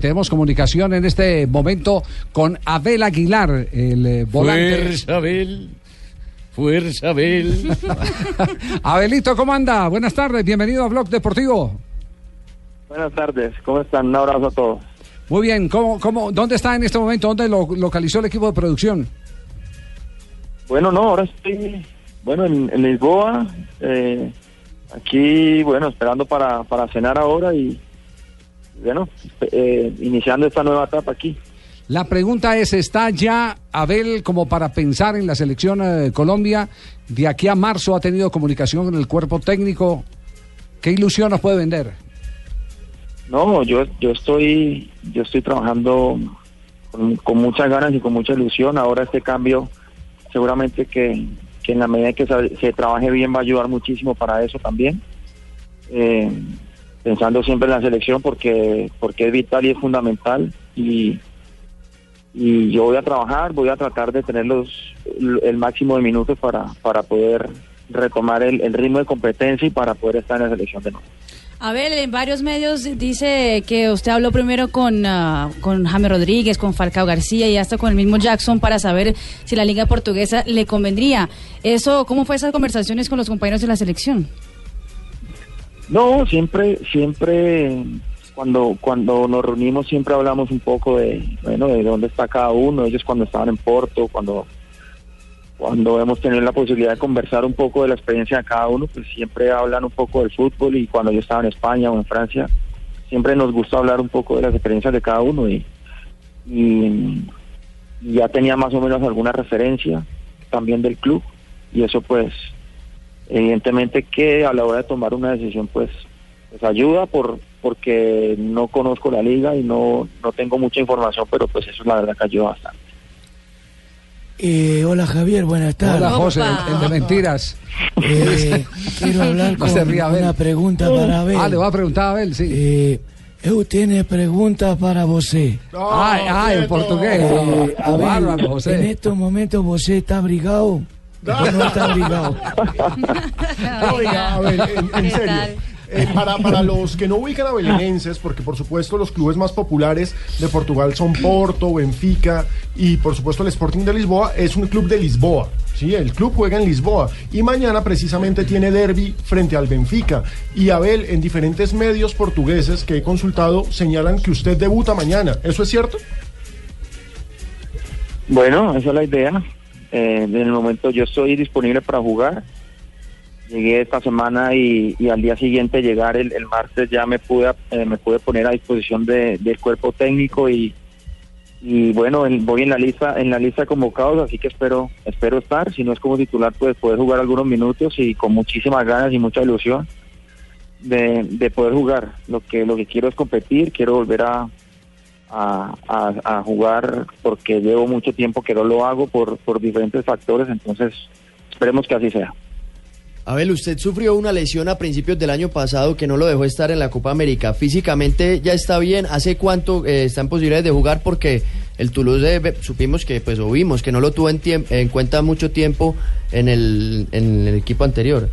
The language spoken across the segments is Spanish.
Tenemos comunicación en este momento con Abel Aguilar, el eh, volante. Fuerza, Abel. Fuerza, Abel. Abelito, ¿cómo anda? Buenas tardes, bienvenido a Blog Deportivo. Buenas tardes, ¿cómo están? Un abrazo a todos. Muy bien, ¿cómo, cómo, ¿dónde está en este momento? ¿Dónde lo localizó el equipo de producción? Bueno, no, ahora estoy, bueno, en, en Lisboa, eh, aquí, bueno, esperando para, para cenar ahora y, bueno, eh, iniciando esta nueva etapa aquí. La pregunta es, ¿está ya Abel como para pensar en la selección eh, de Colombia? De aquí a marzo ha tenido comunicación con el cuerpo técnico. ¿Qué ilusión nos puede vender? No, yo, yo estoy, yo estoy trabajando con, con muchas ganas y con mucha ilusión. Ahora este cambio, seguramente que, que en la medida que se, se trabaje bien va a ayudar muchísimo para eso también. Eh, pensando siempre en la selección porque porque es vital y es fundamental y y yo voy a trabajar, voy a tratar de tener los el máximo de minutos para para poder retomar el, el ritmo de competencia y para poder estar en la selección de nuevo. Abel, en varios medios dice que usted habló primero con, uh, con Jaime Rodríguez, con Falcao García y hasta con el mismo Jackson para saber si la liga portuguesa le convendría. Eso, ¿Cómo fue esas conversaciones con los compañeros de la selección? No, siempre, siempre cuando cuando nos reunimos siempre hablamos un poco de bueno de dónde está cada uno. Ellos cuando estaban en Porto, cuando cuando hemos tenido la posibilidad de conversar un poco de la experiencia de cada uno, pues siempre hablan un poco del fútbol. Y cuando yo estaba en España o en Francia, siempre nos gusta hablar un poco de las experiencias de cada uno. Y, y, y ya tenía más o menos alguna referencia también del club. Y eso pues evidentemente que a la hora de tomar una decisión pues, pues ayuda por porque no conozco la liga y no, no tengo mucha información, pero pues eso es la verdad que ayuda bastante. Eh, hola Javier, buenas tardes. Hola José, el de mentiras. Eh, quiero hablar con Abel. una pregunta para Abel. Ah, le va a preguntar a Abel, sí. Eh, eu tiene preguntas para você. ay, ay, en portugués. Eh, Ah, bárbaro, en José. estos momentos você está abrigado o no está abrigado. Oiga, a ver, en, en ¿Qué serio. eh, para, para los que no ubican a belenenses, porque por supuesto los clubes más populares de Portugal son Porto, Benfica y por supuesto el Sporting de Lisboa es un club de Lisboa. Sí, el club juega en Lisboa y mañana precisamente tiene derby frente al Benfica. Y Abel, en diferentes medios portugueses que he consultado, señalan que usted debuta mañana. ¿Eso es cierto? Bueno, esa es la idea. Eh, en el momento yo estoy disponible para jugar. Llegué esta semana y, al día siguiente llegar el, el martes ya me pude eh, me pude poner a disposición de- del cuerpo técnico y y bueno en- voy en la lista en la lista de convocados así que espero espero estar si no es como titular pues poder jugar algunos minutos y con muchísimas ganas y mucha ilusión de, de poder jugar lo que lo que quiero es competir quiero volver a a, a- a jugar porque llevo mucho tiempo que no lo hago por, por diferentes factores, entonces esperemos que así sea. Abel, usted sufrió una lesión a principios del año pasado que no lo dejó estar en la Copa América. Físicamente ya está bien. ¿Hace cuánto eh, está en posibilidades de jugar? Porque el Toulouse eh, supimos que, pues, o vimos que no lo tuvo en, en cuenta mucho tiempo en el, en el equipo anterior.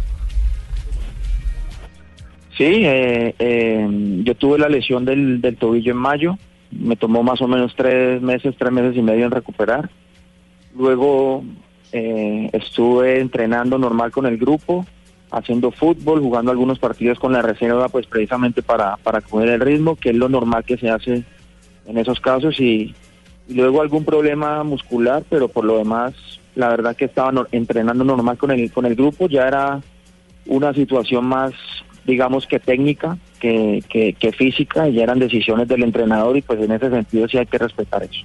Sí, eh, eh, yo tuve la lesión del, del tobillo en mayo, me tomó más o menos tres meses, tres meses y medio en recuperar. Luego eh, estuve entrenando normal con el grupo, haciendo fútbol, jugando algunos partidos con la reserva, pues precisamente para, para coger el ritmo, que es lo normal que se hace en esos casos. Y, luego algún problema muscular, pero por lo demás, la verdad que estaba entrenando normal con el, con el grupo, ya era una situación más, digamos que técnica que, que, que física, y ya eran decisiones del entrenador y pues en ese sentido sí hay que respetar eso.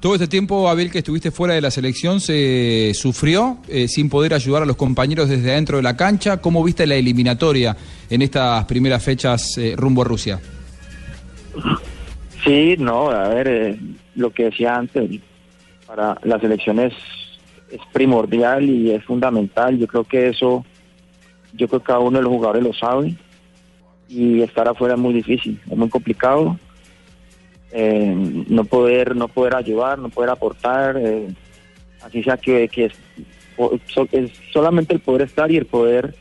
Todo este tiempo, Abel, que estuviste fuera de la selección, se sufrió eh, sin poder ayudar a los compañeros desde adentro de la cancha. ¿Cómo viste la eliminatoria en estas primeras fechas eh, rumbo a Rusia? Sí, no, a ver, eh, lo que decía antes, para la selección es, es primordial y es fundamental. Yo creo que eso, yo creo que cada uno de los jugadores lo sabe y estar afuera es muy difícil, es muy complicado. Eh, no poder, no poder ayudar, no poder aportar, eh, así sea que, que es, solamente el poder estar y el poder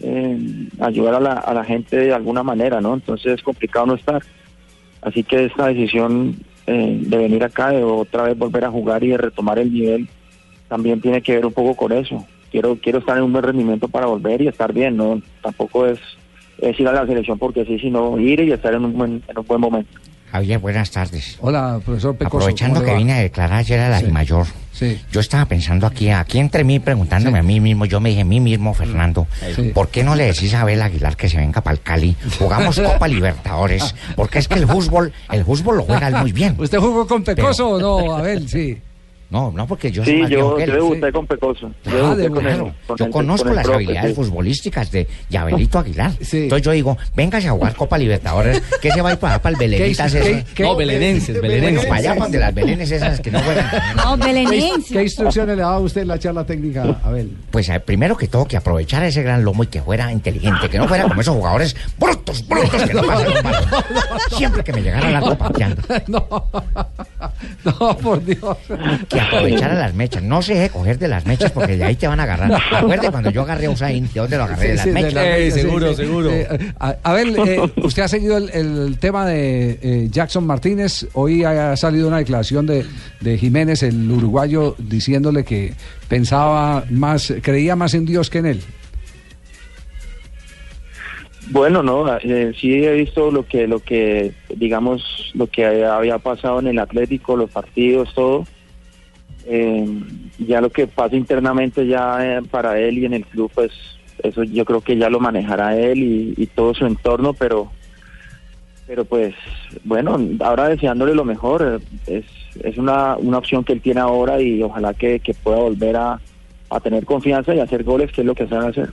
eh, ayudar a la, a la gente de alguna manera, ¿no? Entonces es complicado no estar Así que esta decisión eh, de venir acá, de otra vez volver a jugar y de retomar el nivel, también tiene que ver un poco con eso. Quiero quiero estar en un buen rendimiento para volver y estar bien, no tampoco es, es ir a la selección porque sí, sino ir y estar en un buen, en un buen momento. Javier, buenas tardes. Hola, profesor Pecoso. Aprovechando ¿cómo le que vine a declarar ayer a la Sí. mayor, Sí. yo estaba pensando aquí, aquí entre mí, preguntándome Sí. a mí mismo, yo me dije a mí mismo, Fernando, Sí. ¿por qué no le decís a Abel Aguilar que se venga para el Cali? Jugamos Copa Libertadores, porque es que el fútbol, el fútbol lo juega muy bien. ¿Usted jugó con Pecoso o no, Abel? Sí. No, no, porque yo soy Sí, viejo yo, que él. yo debuté con Pecoso. Yo Ah, debuté con él, con Yo el- conozco con las profe, habilidades sí. futbolísticas de Yabelito Aguilar. Sí. Entonces yo digo, véngase a jugar Copa Libertadores, que se va a ir para, para el Belenitas ¿Qué- ese. qué- No, belenenses, Bueno, belenenses. para allá, para donde las belenes esas que no juegan. No, ¿Qué, belenense. qué instrucciones le daba usted en la charla técnica, Abel? Pues eh, primero que todo, que aprovechara ese gran lomo y que fuera inteligente, que no fuera como esos jugadores brutos, brutos, que no pasan un balón. Siempre que me llegara la copa. No, no, por Dios. Que aprovechara las mechas. No se deje coger de las mechas porque de ahí te van a agarrar. Acuerde cuando yo agarré a Usain, ¿de dónde lo agarré? De las Sí, de mechas. la Eh, mecha, sí, seguro, sí. seguro. Eh, a- Abel, eh, usted ha seguido el, el tema de eh, Jackson Martínez. Hoy ha salido una declaración de, de Jiménez, el uruguayo, diciéndole que pensaba más, creía más en Dios que en él. Bueno, no, eh, sí he visto lo que, lo que, digamos, lo que había pasado en el Atlético, los partidos, todo. Eh, ya lo que pasa internamente ya eh, para él y en el club, pues eso yo creo que ya lo manejará él y, todo su entorno, pero, pero pues, bueno, ahora deseándole lo mejor, eh, es, es una, una opción que él tiene ahora y ojalá que, que pueda volver a, a tener confianza y hacer goles, que es lo que sabe hacer.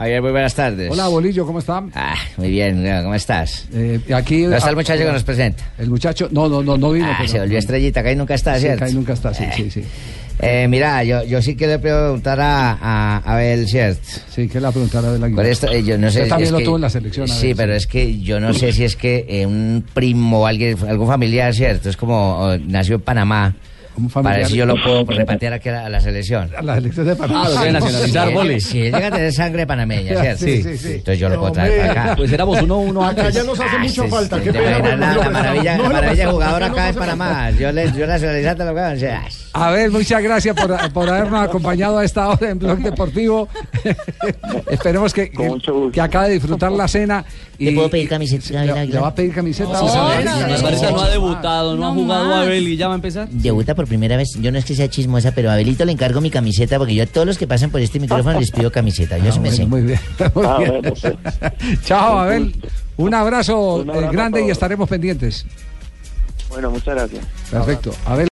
Javier, muy buenas tardes. Hola, Bolillo, ¿cómo está? Ah, muy bien, ¿cómo estás? Eh, aquí, ¿Dónde está ah, el muchacho que nos presenta? El muchacho, no, no, no, no vino. Ah, se volvió estrellita, que ahí nunca está, Sí, ¿cierto? que ahí nunca está, sí, Eh. sí, sí. Eh, mira, yo, yo sí quiero preguntar a, a Abel, ¿cierto? Sí, que la preguntar a Aguilar. Por esto, eh, yo no sé. Usted también es lo que- tuvo en la selección. a Sí, ver, pero es que yo no sé si es que eh, un primo o alguien, algún familiar, ¿cierto? Es como oh, nació en Panamá. Un familiar. Para ver si yo lo puedo repatriar aquí a la, a la selección. A la selección de Panamá. Ah, lo quiere nacionalizar, Boli. Si llega a tener sangre panameña, ¿cierto? Sí, sí, sí. Entonces yo lo puedo traer para acá. Pues éramos uno uno Acá antes. ya nos hace Ah, mucha falta. sí, Qué te pena. la, maravilla, No la lo maravilla prestamos, jugador acá acá no de hace Panamá. Yo, le, yo nacionalizando lo que sea, Abel, muchas gracias por, por habernos acompañado a esta hora en Blog Deportivo. Esperemos que, que, acabe de disfrutar la cena. Y, ¿Le puedo pedir camiseta, ¿Le, va a pedir camiseta? No, Sí, no, no, Sí, no, sí, Margarita sí. no ha debutado, no, ha jugado más. Abel y ya va a empezar. Debuta por primera vez. Yo no es que sea chismosa, pero a Abelito le encargo mi camiseta porque yo a todos los que pasan por este micrófono les pido camiseta. Yo Ah, sí me bueno, sé. muy bien. muy Ah, bien. bueno, pues. Chao, Abel. Un abrazo, Un abrazo eh, grande y estaremos pendientes. Bueno, muchas gracias. Perfecto. Abel.